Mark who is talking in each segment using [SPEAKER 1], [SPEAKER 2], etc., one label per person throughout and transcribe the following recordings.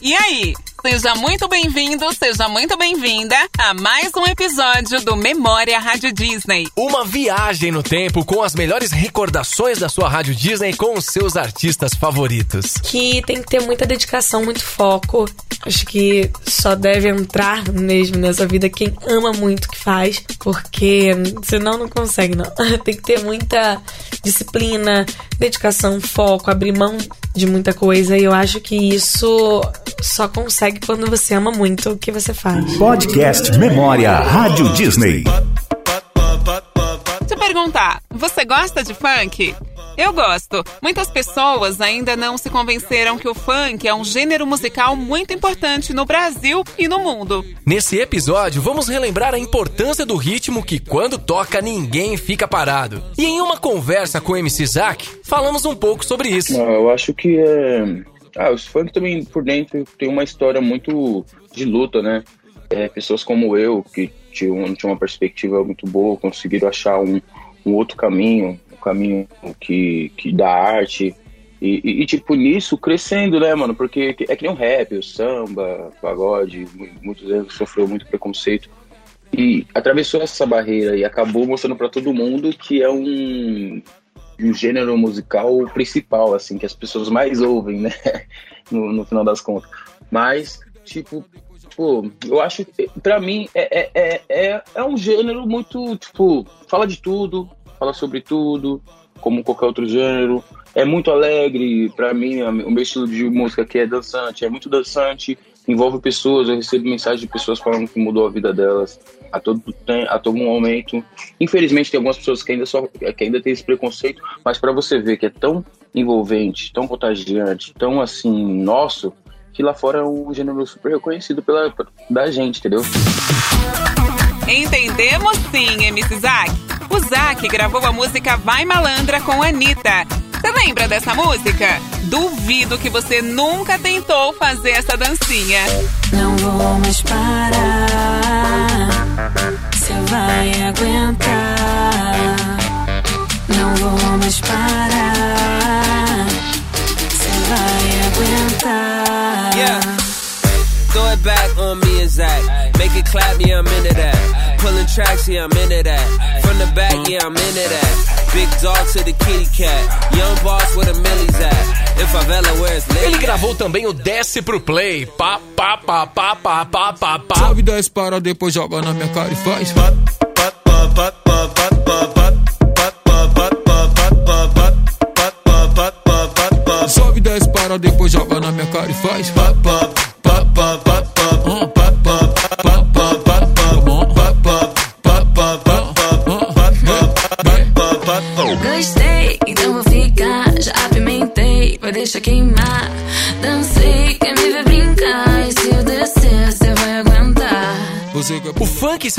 [SPEAKER 1] E aí? Seja muito bem-vindo, seja muito bem-vinda a mais um episódio do Memória Rádio Disney.
[SPEAKER 2] Uma viagem no tempo com as melhores recordações da sua Rádio Disney com os seus artistas favoritos.
[SPEAKER 3] Que tem que ter muita dedicação, muito foco. Acho que só deve entrar mesmo nessa vida quem ama muito o que faz, porque senão não consegue, não. tem que ter muita disciplina, dedicação, foco, abrir mão de muita coisa. E eu acho que isso só consegue quando você ama muito o que você faz.
[SPEAKER 4] Podcast Memória Rádio Disney.
[SPEAKER 1] Te perguntar, você gosta de funk? Eu gosto. Muitas pessoas ainda não se convenceram que o funk é um gênero musical muito importante no Brasil e no mundo.
[SPEAKER 2] Nesse episódio, vamos relembrar a importância do ritmo que, quando toca, ninguém fica parado. E em uma conversa com o MC Zack, falamos um pouco sobre isso.
[SPEAKER 5] Eu acho que é. Ah, os funk também por dentro tem uma história muito de luta, né? É, pessoas como eu, que tinham, tinham uma perspectiva muito boa, conseguiram achar um, um outro caminho, caminho que, que da arte. E, e, e, tipo, nisso, crescendo, né, mano? Porque é que nem o rap, o samba, o pagode, muitos anos sofreu muito preconceito. E atravessou essa barreira e acabou mostrando para todo mundo que é um, um gênero musical principal, assim, que as pessoas mais ouvem, né? No, no final das contas. Mas, tipo, pô, eu acho, para mim, é, é, é, é um gênero muito, tipo, fala de tudo, fala sobre tudo, como qualquer outro gênero. É muito alegre, para mim, o meu estilo de música aqui é dançante, é muito dançante, envolve pessoas, eu recebo mensagens de pessoas falando que mudou a vida delas a todo, a todo momento. Infelizmente tem algumas pessoas que ainda, só, que ainda tem esse preconceito, mas para você ver que é tão envolvente, tão contagiante, tão assim, nosso, que lá fora é um gênero super reconhecido pela, da gente, entendeu?
[SPEAKER 1] Entendemos sim, MC Zack. O Zack gravou a música Vai Malandra com a Anitta. Você lembra dessa música? Duvido que você nunca tentou fazer essa dancinha.
[SPEAKER 6] Não vou mais parar. Você vai aguentar. Não vou mais parar. Você vai aguentar.
[SPEAKER 7] Yeah. Throw it back on me and Zach. Make it clap, yeah, I'm into that. Pulling tracks, yeah, I'm into that. From the back, yeah, I'm into that. Big dog to the kitty cat. Young boss with a millie's at. In favela, where it's
[SPEAKER 2] Ele gravou também o Desce pro Play. Pá, pá, pá, pá, pá, pá, pá, pá.
[SPEAKER 8] Sobe 10 para, depois joga na minha cara e faz. Sobe 10 para, depois joga na minha cara e faz.
[SPEAKER 6] Gostei,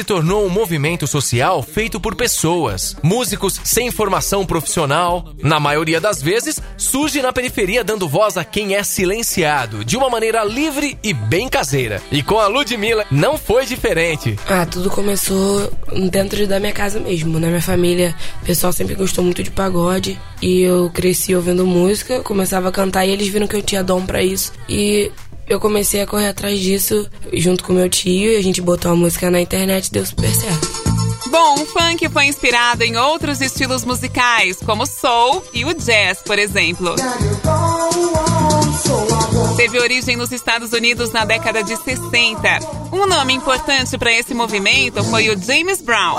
[SPEAKER 2] tornou um movimento social feito por pessoas, músicos sem formação profissional. Na maioria das vezes, surge na periferia dando voz a quem é silenciado, de uma maneira livre e bem caseira. E com a Ludmilla não foi diferente.
[SPEAKER 3] Ah, tudo começou dentro da minha casa mesmo. Na minha família, o pessoal sempre gostou muito de pagode. E eu cresci ouvindo música, começava a cantar e eles viram que eu tinha dom para isso. E eu comecei a correr atrás disso junto com meu tio e a gente botou a música na internet e deu super certo.
[SPEAKER 1] Bom, o funk foi inspirado em outros estilos musicais, como o soul e o jazz, por exemplo. Teve origem nos Estados Unidos na década de 60. Um nome importante para esse movimento foi o James Brown.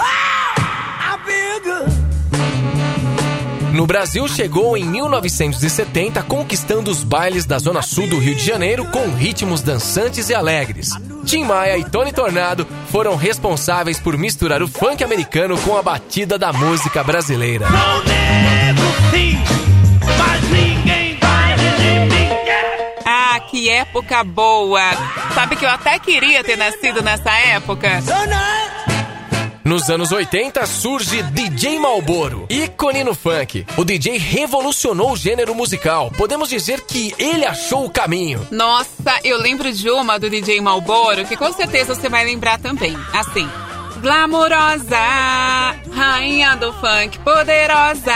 [SPEAKER 2] No Brasil, chegou em 1970, conquistando os bailes da Zona Sul do Rio de Janeiro com ritmos dançantes e alegres. Tim Maia e Tony Tornado foram responsáveis por misturar o funk americano com a batida da música brasileira.
[SPEAKER 1] Ah, que época boa! Sabe que eu até queria ter nascido nessa época?
[SPEAKER 2] Nos anos 80 surge DJ Malboro, ícone no funk. O DJ revolucionou o gênero musical. Podemos dizer que ele achou o caminho.
[SPEAKER 1] Nossa, eu lembro de uma do DJ Malboro que com certeza você vai lembrar também. Assim. Glamourosa, rainha do funk poderosa,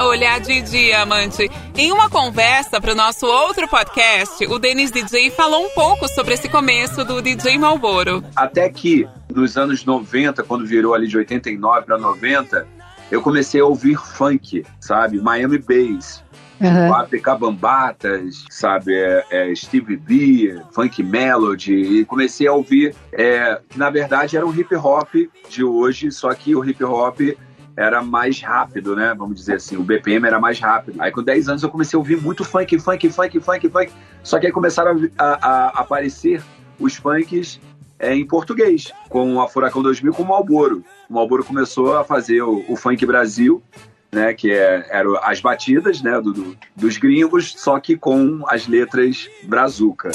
[SPEAKER 1] olhar de diamante. Em uma conversa para o nosso outro podcast, o Denis DJ falou um pouco sobre esse começo do DJ Malboro.
[SPEAKER 9] Até que nos anos 90, quando virou ali de 89 para 90, eu comecei a ouvir funk, sabe? Miami Bass, Uhum. Bambatas, sabe, é, é Steve B, Funk Melody, e comecei a ouvir é, que na verdade era o hip hop de hoje, só que o hip hop era mais rápido, né? Vamos dizer assim, o BPM era mais rápido. Aí com 10 anos eu comecei a ouvir muito funk, funk, funk, funk, funk. Só que aí começaram a, a, a aparecer os funks é, em português, com a Furacão 2000 com o Malboro. O Malboro começou a fazer o, o Funk Brasil né, que é, eram as batidas né, do, do, dos gringos, só que com as letras brazuca.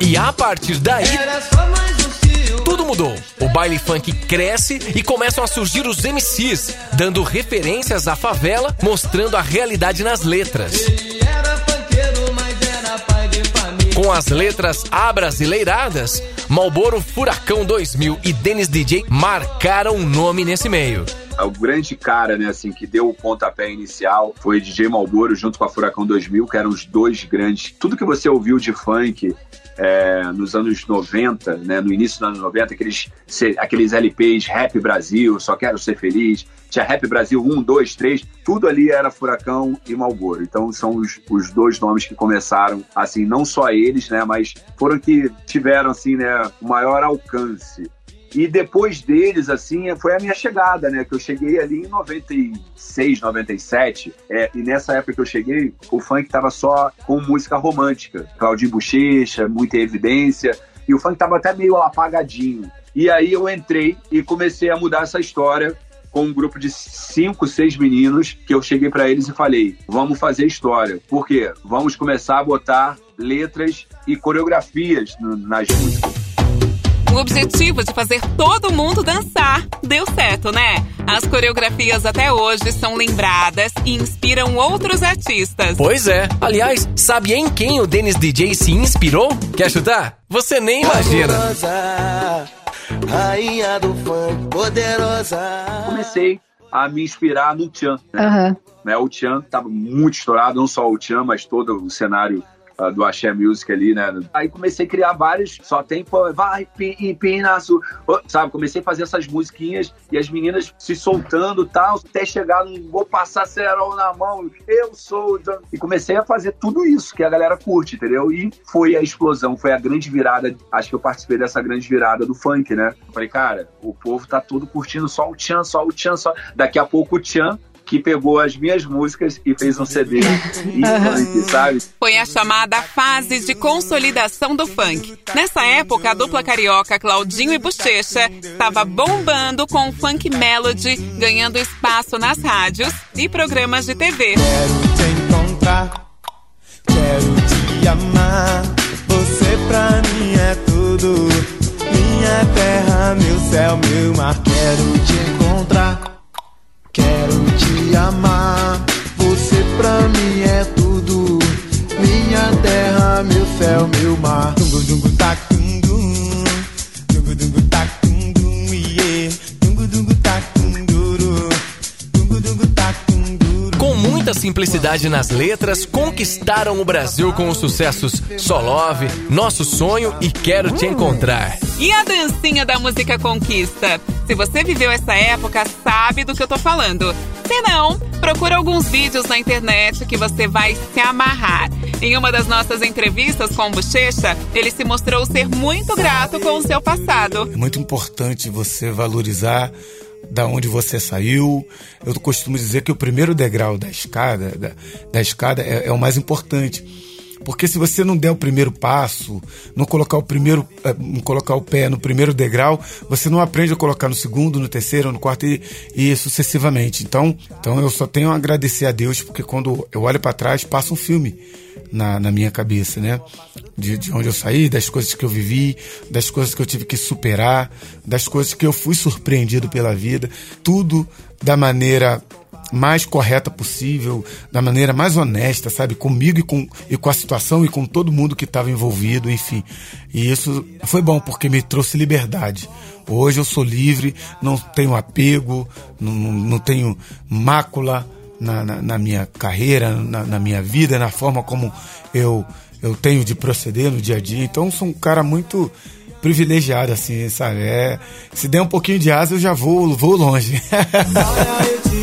[SPEAKER 2] E a partir daí. Tudo mudou. O baile funk cresce e começam a surgir os MCs, dando referências à favela, mostrando a realidade nas letras. Com as letras abrasileiradas, Malboro Furacão 2000 e Dennis DJ marcaram um nome nesse meio
[SPEAKER 9] o grande cara, né, assim, que deu o pontapé inicial foi DJ Malboro junto com a Furacão 2000, que eram os dois grandes. Tudo que você ouviu de funk é, nos anos 90, né, no início dos anos 90, aqueles, aqueles LPs Rap Brasil, Só Quero Ser Feliz, tinha Rap Brasil 1, 2, 3, tudo ali era Furacão e Malboro. Então são os, os dois nomes que começaram, assim, não só eles, né, mas foram que tiveram, assim, né, o maior alcance. E depois deles, assim, foi a minha chegada, né? Que eu cheguei ali em 96, 97. É, e nessa época que eu cheguei, o funk tava só com música romântica. Claudinho Bochecha, muita evidência. E o funk tava até meio apagadinho. E aí eu entrei e comecei a mudar essa história com um grupo de cinco, seis meninos que eu cheguei para eles e falei: vamos fazer história. Por quê? Vamos começar a botar letras e coreografias nas músicas
[SPEAKER 1] o objetivo de fazer todo mundo dançar. Deu certo, né? As coreografias até hoje são lembradas e inspiram outros artistas.
[SPEAKER 2] Pois é. Aliás, sabe em quem o Dennis DJ se inspirou? Quer chutar? Você nem imagina.
[SPEAKER 9] rainha do funk, poderosa. Comecei a me inspirar no Tchan. Né? Uhum. Né, o Tchan estava muito estourado, não só o Tchan, mas todo o cenário do Axé Music ali, né? Aí comecei a criar vários, só tem, pô, vai, empina, sabe? Comecei a fazer essas musiquinhas e as meninas se soltando e tal, até chegar no vou passar cerol na mão, eu sou. E comecei a fazer tudo isso que a galera curte, entendeu? E foi a explosão, foi a grande virada. Acho que eu participei dessa grande virada do funk, né? falei, cara, o povo tá todo curtindo só o Tchan, só o Tchan, só. Daqui a pouco o Tchan que pegou as minhas músicas e fez um CD funk, sabe?
[SPEAKER 1] Foi a chamada fase de consolidação do funk. Nessa época, a dupla carioca Claudinho e Bochecha estava bombando com o funk melody, ganhando espaço nas rádios e programas de TV.
[SPEAKER 10] Quero te encontrar, quero te amar, você pra mim é tudo. Minha terra, meu céu, meu mar, quero te encontrar. Quero te amar, você pra mim é tudo. Minha terra, meu céu, meu mar. Dungu, dungu, tac, dum, dum. Dungu, dungu, tac, dum, dum, yeah. Dungu, dungu, tac, dum, duro. Dungu, dungu, tac, dum, duro.
[SPEAKER 2] Com muita simplicidade nas letras, conquistaram o Brasil com os sucessos Só Love, Nosso Sonho e Quero Te Encontrar.
[SPEAKER 1] E a dancinha da música Conquista? Se você viveu essa época, sabe do que eu tô falando. Se não, procura alguns vídeos na internet que você vai se amarrar. Em uma das nossas entrevistas com o Bochecha, ele se mostrou ser muito grato com o seu passado.
[SPEAKER 11] É muito importante você valorizar da onde você saiu. Eu costumo dizer que o primeiro degrau da escada, da, da escada é, é o mais importante Porque se você não der o primeiro passo, não colocar o primeiro, eh, não colocar o pé no primeiro degrau, você não aprende a colocar no segundo, no terceiro, no quarto e, e sucessivamente. Então, então eu só tenho a agradecer a Deus porque quando eu olho para trás passa um filme na, na minha cabeça, né? De, de onde eu saí, das coisas que eu vivi, das coisas que eu tive que superar, das coisas que eu fui surpreendido pela vida, tudo da maneira mais correta possível, da maneira mais honesta, sabe? Comigo e com, e com a situação e com todo mundo que estava envolvido, enfim. E isso foi bom porque me trouxe liberdade. Hoje eu sou livre, não tenho apego, não, não tenho mácula na, na, na minha carreira, na, na, minha vida, na forma como eu, eu tenho de proceder no dia a dia. Então sou um cara muito privilegiado, assim, sabe? É, se der um pouquinho de asa, eu já vou, vou longe.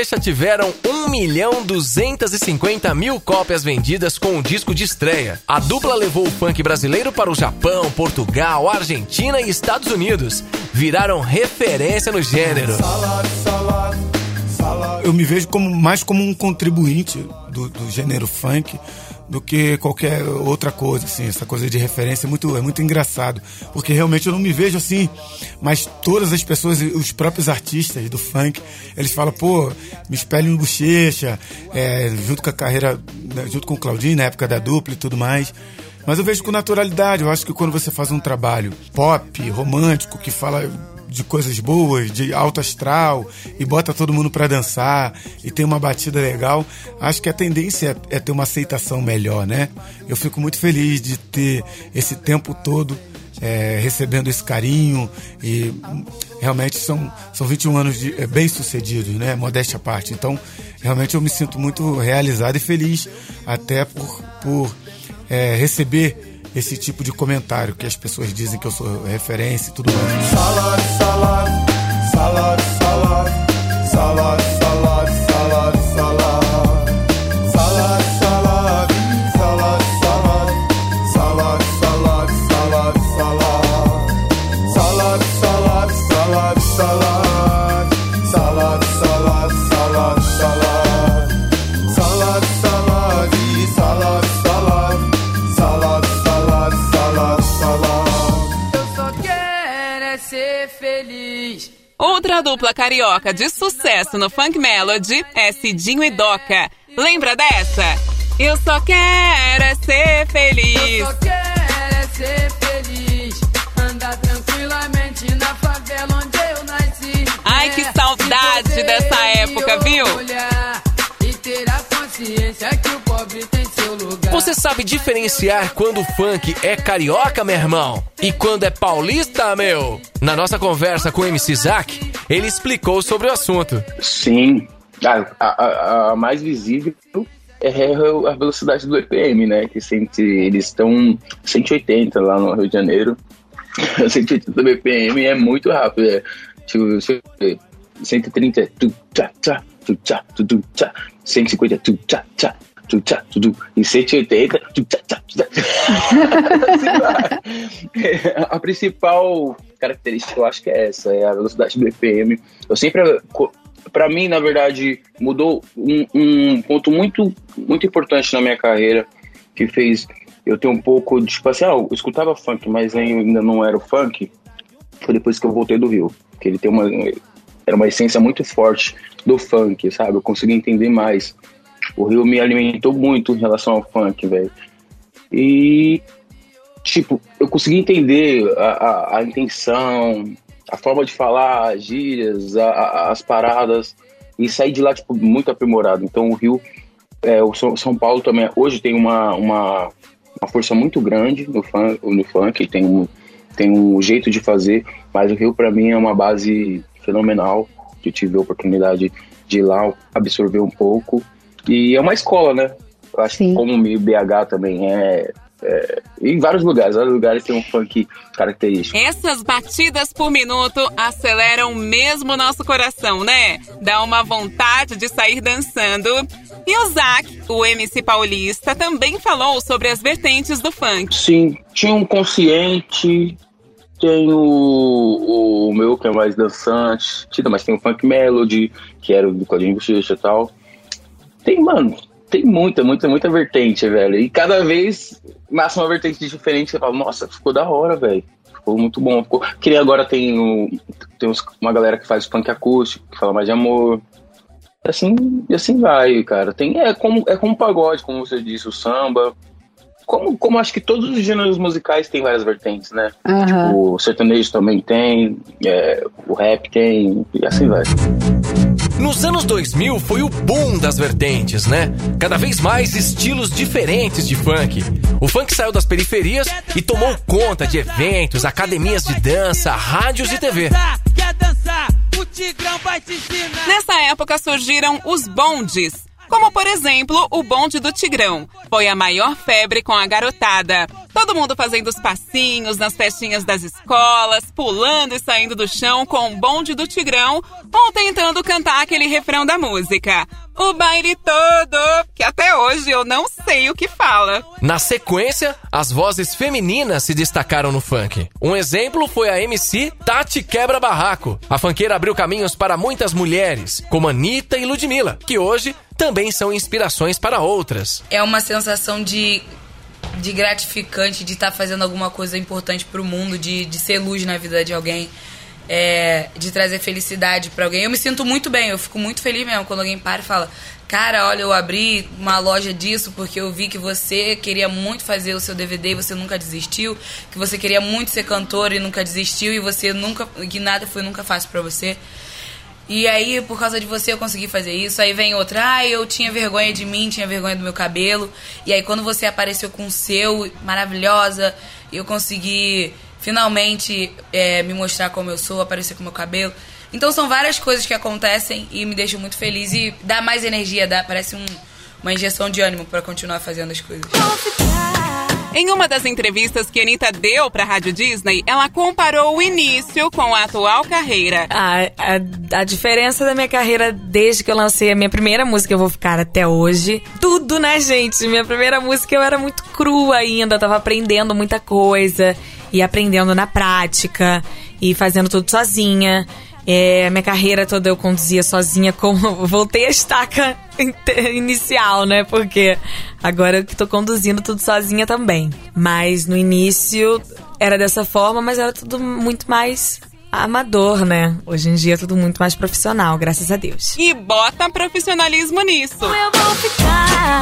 [SPEAKER 2] Bochecha tiveram 1 milhão 250 mil cópias vendidas com o disco de estreia. A dupla levou o funk brasileiro para o Japão, Portugal, Argentina e Estados Unidos. Viraram referência no gênero.
[SPEAKER 11] Eu me vejo como, mais como um contribuinte do, do gênero funk do que qualquer outra coisa, assim, essa coisa de referência é muito, é muito engraçado, porque realmente eu não me vejo assim, mas todas as pessoas, os próprios artistas do funk, eles falam, pô, me espelho no Bochecha, é, junto com a carreira, né, junto com o Claudinho, na época da dupla e tudo mais, mas eu vejo com naturalidade, eu acho que quando você faz um trabalho pop, romântico, que fala de coisas boas, de alto astral, e bota todo mundo para dançar, e tem uma batida legal, acho que a tendência é, é ter uma aceitação melhor, né? Eu fico muito feliz de ter esse tempo todo é, recebendo esse carinho e realmente são, são 21 anos de, é, bem sucedidos, né? Modéstia à parte. Então, realmente eu me sinto muito realizado e feliz até por, por é, receber esse tipo de comentário que as pessoas dizem que eu sou referência e tudo mais.
[SPEAKER 1] Dupla carioca de sucesso no Funk Melody é Cidinho e Doca. Lembra dessa? Eu só quero é ser feliz.
[SPEAKER 6] Eu só quero é ser feliz. Andar tranquilamente na favela onde eu nasci.
[SPEAKER 1] Ai, que saudade dessa época, viu?
[SPEAKER 6] Olhar e ter a consciência que
[SPEAKER 2] Você sabe diferenciar quando o funk é carioca, meu irmão? E quando é paulista, meu? Na nossa conversa com o MC Zack, ele explicou sobre o assunto.
[SPEAKER 5] Sim. A, a- a- mais visível é a velocidade do EPM, né? Que sempre, eles estão 180 lá no Rio de Janeiro. 180 BPM é muito rápido. É, tipo, você vê, 130 é tu, tchá, tu, tchá, tu, tu, tchá. 150 é tu, tchá, tu, tchá, tu, tu. e 180 tu, tchá, tchá, tchá. a principal característica eu acho que é essa, é a velocidade do BPM. Eu sempre para mim, na verdade, mudou um, um ponto muito, muito importante na minha carreira, que fez eu ter um pouco de, tipo assim, ah, eu escutava funk, mas ainda não era o funk, foi depois que eu voltei do Rio, que ele tem uma, era uma essência muito forte do funk, sabe? Eu consegui entender mais. O Rio me alimentou muito em relação ao funk, velho. E, tipo, eu consegui entender a, a, a intenção, a forma de falar, as gírias, a, as paradas, e sair de lá, tipo, muito aprimorado. Então, o Rio, é, o São, São Paulo também, hoje tem uma, uma, uma força muito grande no funk, no funk tem, um, tem um jeito de fazer, mas o Rio, para mim, é uma base fenomenal. Eu tive a oportunidade de ir lá absorver um pouco. E é uma escola, né? Eu acho que como o BH também é, É, em vários lugares, vários lugares tem um funk característico.
[SPEAKER 1] Essas batidas por minuto aceleram mesmo o nosso coração, né? Dá uma vontade de sair dançando. E o Zac, o MC paulista, também falou sobre as vertentes do funk.
[SPEAKER 5] Sim, tinha um consciente, tem o, o meu que é mais dançante, mas tem o funk melody, que era do Codinho Bochecha e tal. Tem, mano, tem muita, muita, muita vertente, velho. E cada vez mais uma vertente diferente. Você fala, nossa, ficou da hora, velho. Ficou muito bom. Ficou... Que agora tem, o, tem uma galera que faz punk acústico, que fala mais de amor. Assim, e assim vai, cara. Tem, é como é como pagode, como você disse, o samba. Como, como acho que todos os gêneros musicais têm várias vertentes, né?
[SPEAKER 12] Uhum.
[SPEAKER 5] Tipo, o sertanejo também tem, é, o rap tem, e assim vai.
[SPEAKER 2] Nos anos 2000 foi o boom das vertentes, né? Cada vez mais estilos diferentes de funk. O funk saiu das periferias e tomou conta de eventos, academias de dança, rádios e TV.
[SPEAKER 1] Nessa época surgiram os bondes, como por exemplo o bonde do Tigrão. Foi a maior febre com a garotada. Todo mundo fazendo os passinhos nas festinhas das escolas, pulando e saindo do chão com o bonde do Tigrão ou tentando cantar aquele refrão da música. O baile todo, que até hoje eu não sei o que fala.
[SPEAKER 2] Na sequência, as vozes femininas se destacaram no funk. Um exemplo foi a MC Tati Quebra Barraco. A funkeira abriu caminhos para muitas mulheres, como Anitta e Ludmilla, que hoje também são inspirações para outras.
[SPEAKER 12] É uma sensação de, de gratificante de estar tá fazendo alguma coisa importante para o mundo, de, de ser luz na vida de alguém é, de trazer felicidade para alguém. Eu me sinto muito bem, eu fico muito feliz mesmo quando alguém para e fala: Cara, olha, eu abri uma loja disso porque eu vi que você queria muito fazer o seu DVD e você nunca desistiu, que você queria muito ser cantor e nunca desistiu e você nunca, que nada foi nunca fácil para você. E aí, por causa de você, eu consegui fazer isso. Aí vem outra, ah, eu tinha vergonha de mim, tinha vergonha do meu cabelo. E aí, quando você apareceu com o seu, maravilhosa, eu consegui finalmente é, me mostrar como eu sou, aparecer com meu cabelo. Então são várias coisas que acontecem e me deixam muito feliz e dá mais energia, dá, parece um, uma injeção de ânimo para continuar fazendo as coisas.
[SPEAKER 1] Em uma das entrevistas que a Anitta deu pra Rádio Disney, ela comparou o início com a atual carreira.
[SPEAKER 3] A, a, a, diferença da minha carreira desde que eu lancei a minha primeira música, eu vou ficar até hoje. Tudo, né, gente? Minha primeira música eu era muito crua ainda, tava aprendendo muita coisa e aprendendo na prática e fazendo tudo sozinha. É, minha carreira toda eu conduzia sozinha, como voltei a estaca inicial, né? Porque agora eu que tô conduzindo tudo sozinha também. Mas no início era dessa forma, mas era tudo muito mais amador, né? Hoje em dia é tudo muito mais profissional, graças a Deus.
[SPEAKER 1] E bota profissionalismo nisso.
[SPEAKER 6] Eu vou ficar,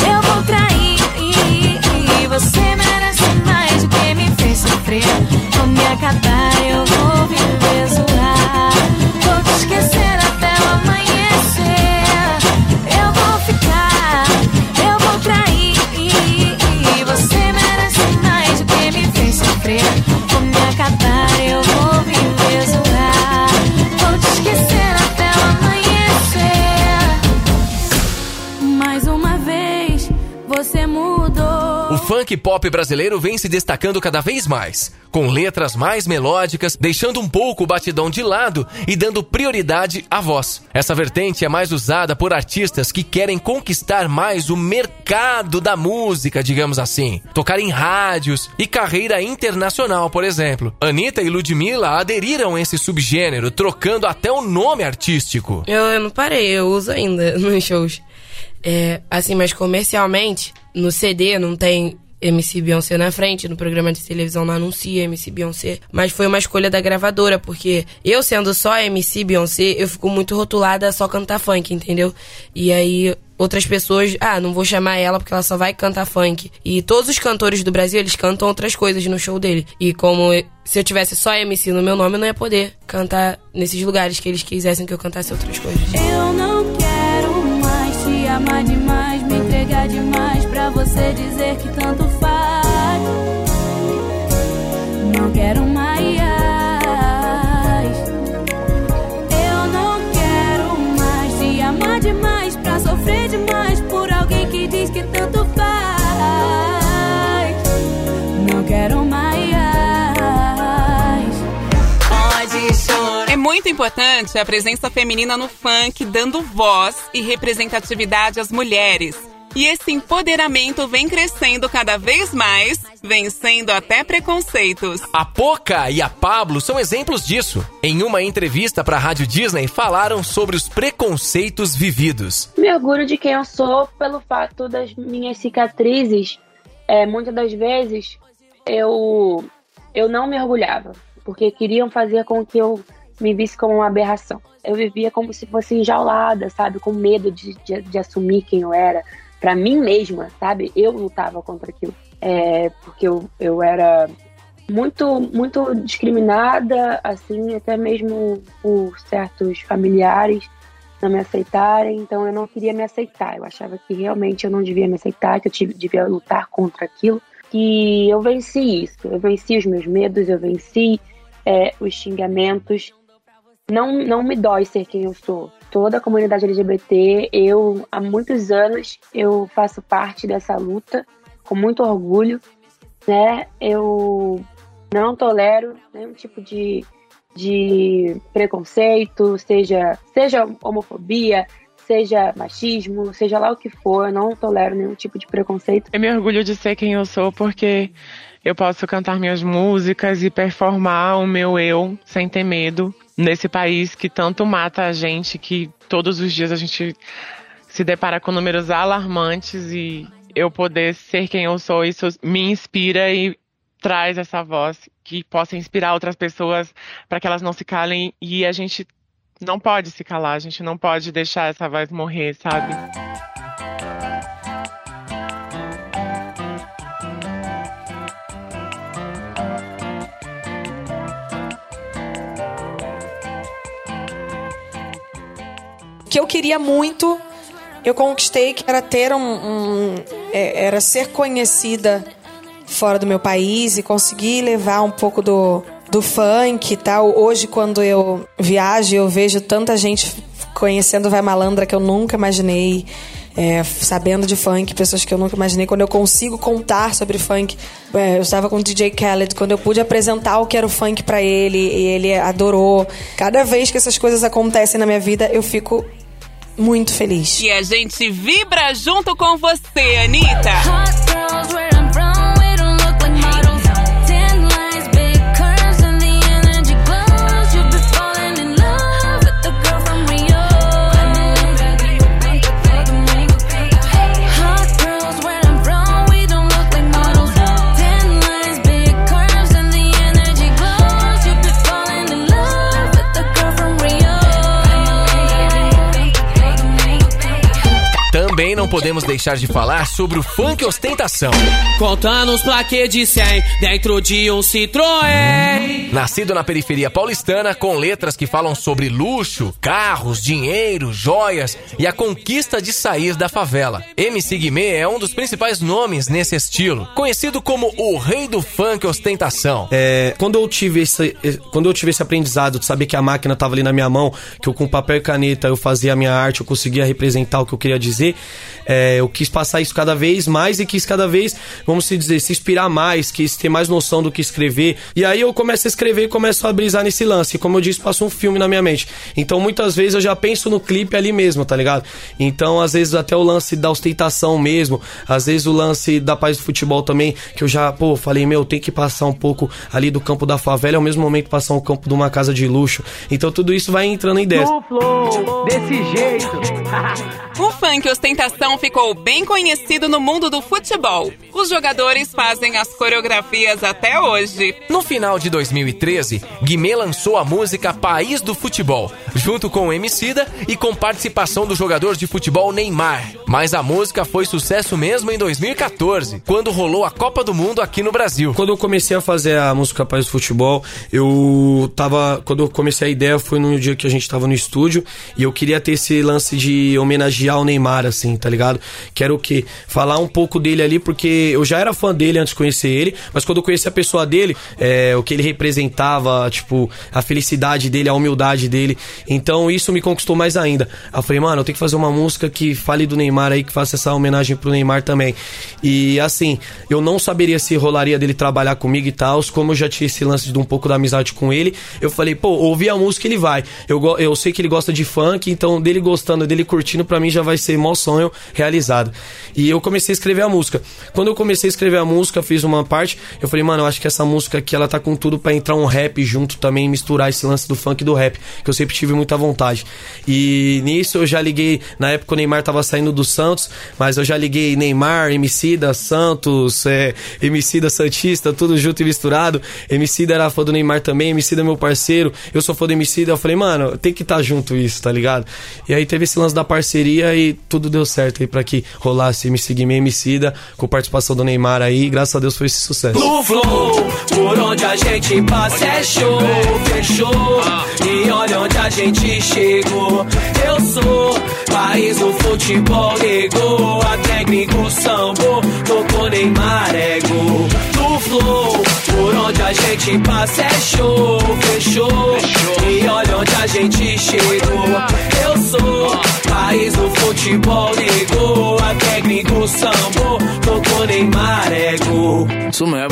[SPEAKER 6] eu vou trair, e você merece mais do que me fez sofrer. Vou me acabar, eu vou viver
[SPEAKER 2] funk pop brasileiro vem se destacando cada vez mais, com letras mais melódicas, deixando um pouco o batidão de lado e dando prioridade à voz. Essa vertente é mais usada por artistas que querem conquistar mais o mercado da música, digamos assim. Tocar em rádios e carreira internacional, por exemplo. Anitta e Ludmilla aderiram a esse subgênero, trocando até o nome artístico.
[SPEAKER 13] Eu, eu não parei, eu uso ainda nos shows. É, assim, mas comercialmente, no CD não tem MC Beyoncé na frente, no programa de televisão não anuncia MC Beyoncé, mas foi uma escolha da gravadora, porque eu sendo só MC Beyoncé, eu fico muito rotulada a só cantar funk, entendeu? E aí outras pessoas, ah, não vou chamar ela porque ela só vai cantar funk. E todos os cantores do Brasil, eles cantam outras coisas no show dele. E como se eu tivesse só MC no meu nome, eu não ia poder cantar nesses lugares que eles quisessem que eu cantasse outras coisas.
[SPEAKER 6] Eu não quero mais te amar demais, me entregar demais pra você dizer que tanto faz. Não quero mais. Eu não quero mais te amar demais pra sofrer demais por alguém que diz que tanto faz. Não quero mais.
[SPEAKER 1] Pode chorar É muito importante a presença feminina no funk, dando voz e representatividade às mulheres. E esse empoderamento vem crescendo cada vez mais, vencendo até preconceitos.
[SPEAKER 2] A Poca e a Pablo são exemplos disso. Em uma entrevista para a Rádio Disney, falaram sobre os preconceitos vividos.
[SPEAKER 14] Me orgulho de quem eu sou pelo fato das minhas cicatrizes. É, muitas das vezes eu, eu não me orgulhava, porque queriam fazer com que eu me visse como uma aberração. Eu vivia como se fosse enjaulada, sabe? Com medo de, de, de assumir quem eu era para mim mesma, sabe? Eu lutava contra aquilo. É, porque eu, eu era muito, muito discriminada, assim, até mesmo por certos familiares não me aceitarem, então eu não queria me aceitar. Eu achava que realmente eu não devia me aceitar, que eu tive, devia lutar contra aquilo. E eu venci isso, eu venci os meus medos, eu venci é, os xingamentos. Não, não me dói ser quem eu sou, toda a comunidade LGBT. Eu, há muitos anos, eu faço parte dessa luta com muito orgulho, né? Eu não tolero nenhum tipo de, de preconceito, seja, seja homofobia, seja machismo, seja lá o que for, eu não tolero nenhum tipo de preconceito.
[SPEAKER 15] Eu me orgulho de ser quem eu sou porque eu posso cantar minhas músicas e performar o meu eu sem ter medo nesse país que tanto mata a gente, que todos os dias a gente se depara com números alarmantes e eu poder ser quem eu sou, isso me inspira e traz essa voz que possa inspirar outras pessoas para que elas não se calem e a gente não pode se calar, a gente não pode deixar essa voz morrer, sabe?
[SPEAKER 16] Que eu queria muito, eu conquistei, que era ter um, um é, era ser conhecida fora do meu país e conseguir levar um pouco do, do funk e tal. Hoje, quando eu viajo, eu vejo tanta gente conhecendo Vai Malandra que eu nunca imaginei. É, sabendo de funk, pessoas que eu nunca imaginei. Quando eu consigo contar sobre funk, é, eu estava com o DJ Khaled, quando eu pude apresentar o que era o funk para ele, e ele adorou. Cada vez que essas coisas acontecem na minha vida, eu fico muito feliz.
[SPEAKER 1] E a gente vibra junto com você, Anitta.
[SPEAKER 2] Podemos deixar de falar sobre o funk ostentação.
[SPEAKER 7] Contando os plaquês de 100 dentro de um Citroën.
[SPEAKER 2] Nascido na periferia paulistana, com letras que falam sobre luxo, carros, dinheiro, joias e a conquista de sair da favela. MC Guimê é um dos principais nomes nesse estilo, conhecido como o rei do funk ostentação.
[SPEAKER 17] É, quando eu tive esse, quando eu tive esse aprendizado de saber que a máquina estava ali na minha mão, que eu com papel e caneta eu fazia a minha arte, eu conseguia representar o que eu queria dizer, é, eu quis passar isso cada vez mais e quis cada vez, vamos se dizer, se inspirar mais, quis ter mais noção do que escrever. E aí eu começo a escrever e começo a brisar nesse lance. E como eu disse, passa um filme na minha mente. Então muitas vezes eu já penso no clipe ali mesmo, tá ligado? Então às vezes até o lance da ostentação mesmo, às vezes o lance da paz do futebol também, que eu já, pô, falei, meu, tem que passar um pouco ali do campo da favela, ao mesmo momento passar um campo de uma casa de luxo. Então tudo isso vai entrando em ideia.
[SPEAKER 1] No flow, desse jeito. o funk ostentação ficou bem conhecido no mundo do futebol. Os jogadores fazem as coreografias até hoje.
[SPEAKER 2] No final de 2013, Guimê lançou a música País do Futebol, junto com o Emicida e com participação do jogador de futebol Neymar. Mas a música foi sucesso mesmo em 2014, quando rolou a Copa do Mundo aqui no Brasil.
[SPEAKER 17] Quando eu comecei a fazer a música País do Futebol, eu tava. Quando eu comecei a ideia, foi no dia que a gente tava no estúdio e eu queria ter esse lance de homenagear o Neymar, assim, tá ligado? Quero o quê? Falar um pouco dele ali, porque eu já era fã dele antes de conhecer ele, mas quando eu conheci a pessoa dele, é, o que ele representava, tipo, a felicidade dele, a humildade dele. Então isso me conquistou mais ainda. Eu falei, mano, eu tenho que fazer uma música que fale do Neymar aí, que faça essa homenagem pro Neymar também. E assim, eu não saberia se rolaria dele trabalhar comigo e tal, como eu já tinha esse lance de um pouco da amizade com ele. Eu falei, pô, ouvir a música ele vai. Eu, eu sei que ele gosta de funk, então dele gostando, dele curtindo, pra mim já vai ser mó sonho realizado. E eu comecei a escrever a música. Quando eu comecei a escrever a música, fiz uma parte, eu falei, mano, eu acho que essa música aqui ela tá com tudo pra entrar um rap junto também, misturar esse lance do funk e do rap, que eu sempre tive muita vontade. E nisso eu já liguei, na época o Neymar tava saindo do Santos, mas eu já liguei Neymar, Emicida, Santos, é, Emicida Santista, tudo junto e misturado. Emicida era fã do Neymar também, Emicida é meu parceiro, eu sou fã do Emicida, eu falei, mano, tem que estar junto isso, tá ligado? E aí teve esse lance da parceria e tudo deu certo aí pra que rolasse MC Guimê e Emicida, com participação do Neymar aí, graças a Deus foi esse sucesso.
[SPEAKER 18] No flow, por onde a gente passa é show, fechou. E olha onde a gente chegou. Eu sou país do futebol, negou. A técnico sambo, tocou Neymar, é gol. No flow, por onde a gente passa é show, fechou. E olha onde a gente chegou. Eu sou país do futebol, negou. A técnico sambo, tocou Neymar, é gol.
[SPEAKER 2] Isso mesmo.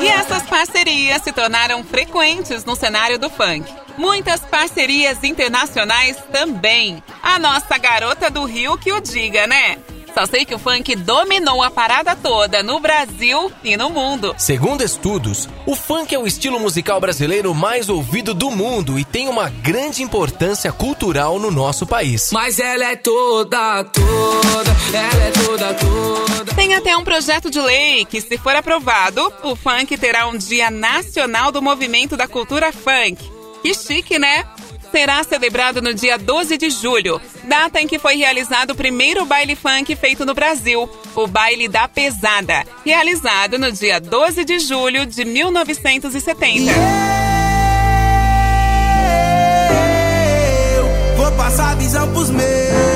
[SPEAKER 1] E essas parcerias se tornaram frequentes no cenário do funk. Muitas parcerias internacionais também. A nossa garota do Rio que o diga, né? Só sei que o funk dominou a parada toda no Brasil e no mundo.
[SPEAKER 2] Segundo estudos, o funk é o estilo musical brasileiro mais ouvido do mundo e tem uma grande importância cultural no nosso país.
[SPEAKER 18] Mas ela é toda, toda, ela é toda, toda.
[SPEAKER 1] Tem até um projeto de lei que, se for aprovado, o funk terá um Dia Nacional do Movimento da Cultura Funk. Que chique, né? Será celebrado no dia 12 de julho, data em que foi realizado o primeiro baile funk feito no Brasil, o Baile da Pesada, realizado no dia 12 de julho de 1970.
[SPEAKER 10] Vou passar visão pros meus.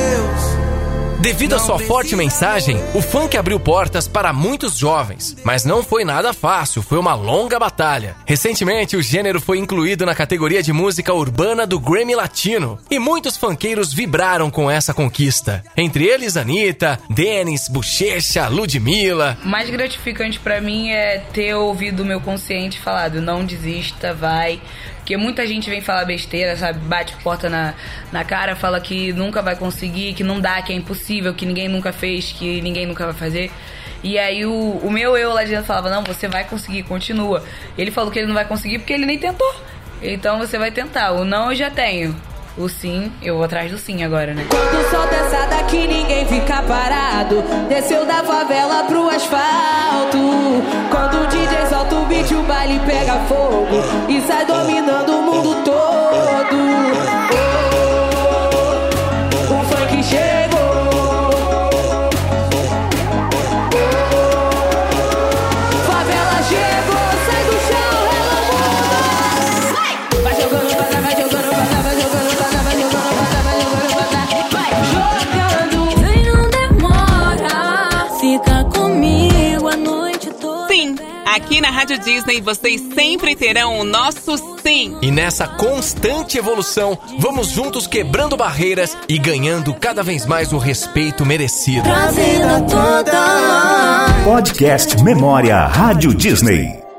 [SPEAKER 2] Devido à sua forte mensagem, o funk abriu portas para muitos jovens. Mas não foi nada fácil, foi uma longa batalha. Recentemente, o gênero foi incluído na categoria de música urbana do Grammy Latino. E muitos funkeiros vibraram com essa conquista. Entre eles, Anitta, Dennis, Bochecha, Ludmilla.
[SPEAKER 12] O mais gratificante pra mim é ter ouvido o meu consciente falado, não desista, vai. Porque muita gente vem falar besteira, sabe? Bate porta na, na cara, fala que nunca vai conseguir, que não dá, que é impossível, que ninguém nunca fez, que ninguém nunca vai fazer. E aí o, o meu eu lá de dentro falava, não, você vai conseguir, continua. Ele falou que ele não vai conseguir porque ele nem tentou. Então você vai tentar. O não eu já tenho. O sim, eu vou atrás do sim agora, né?
[SPEAKER 6] Quando solta essa daqui, ninguém fica parado. Desceu da favela pro asfalto. Quando o DJ solta o baile pega fogo. E sai dominando o mundo todo.
[SPEAKER 1] Aqui na Rádio Disney vocês sempre terão o nosso sim.
[SPEAKER 2] E nessa constante evolução, vamos juntos quebrando barreiras e ganhando cada vez mais o respeito merecido.
[SPEAKER 6] Pra vida toda.
[SPEAKER 4] Podcast Memória Rádio Disney.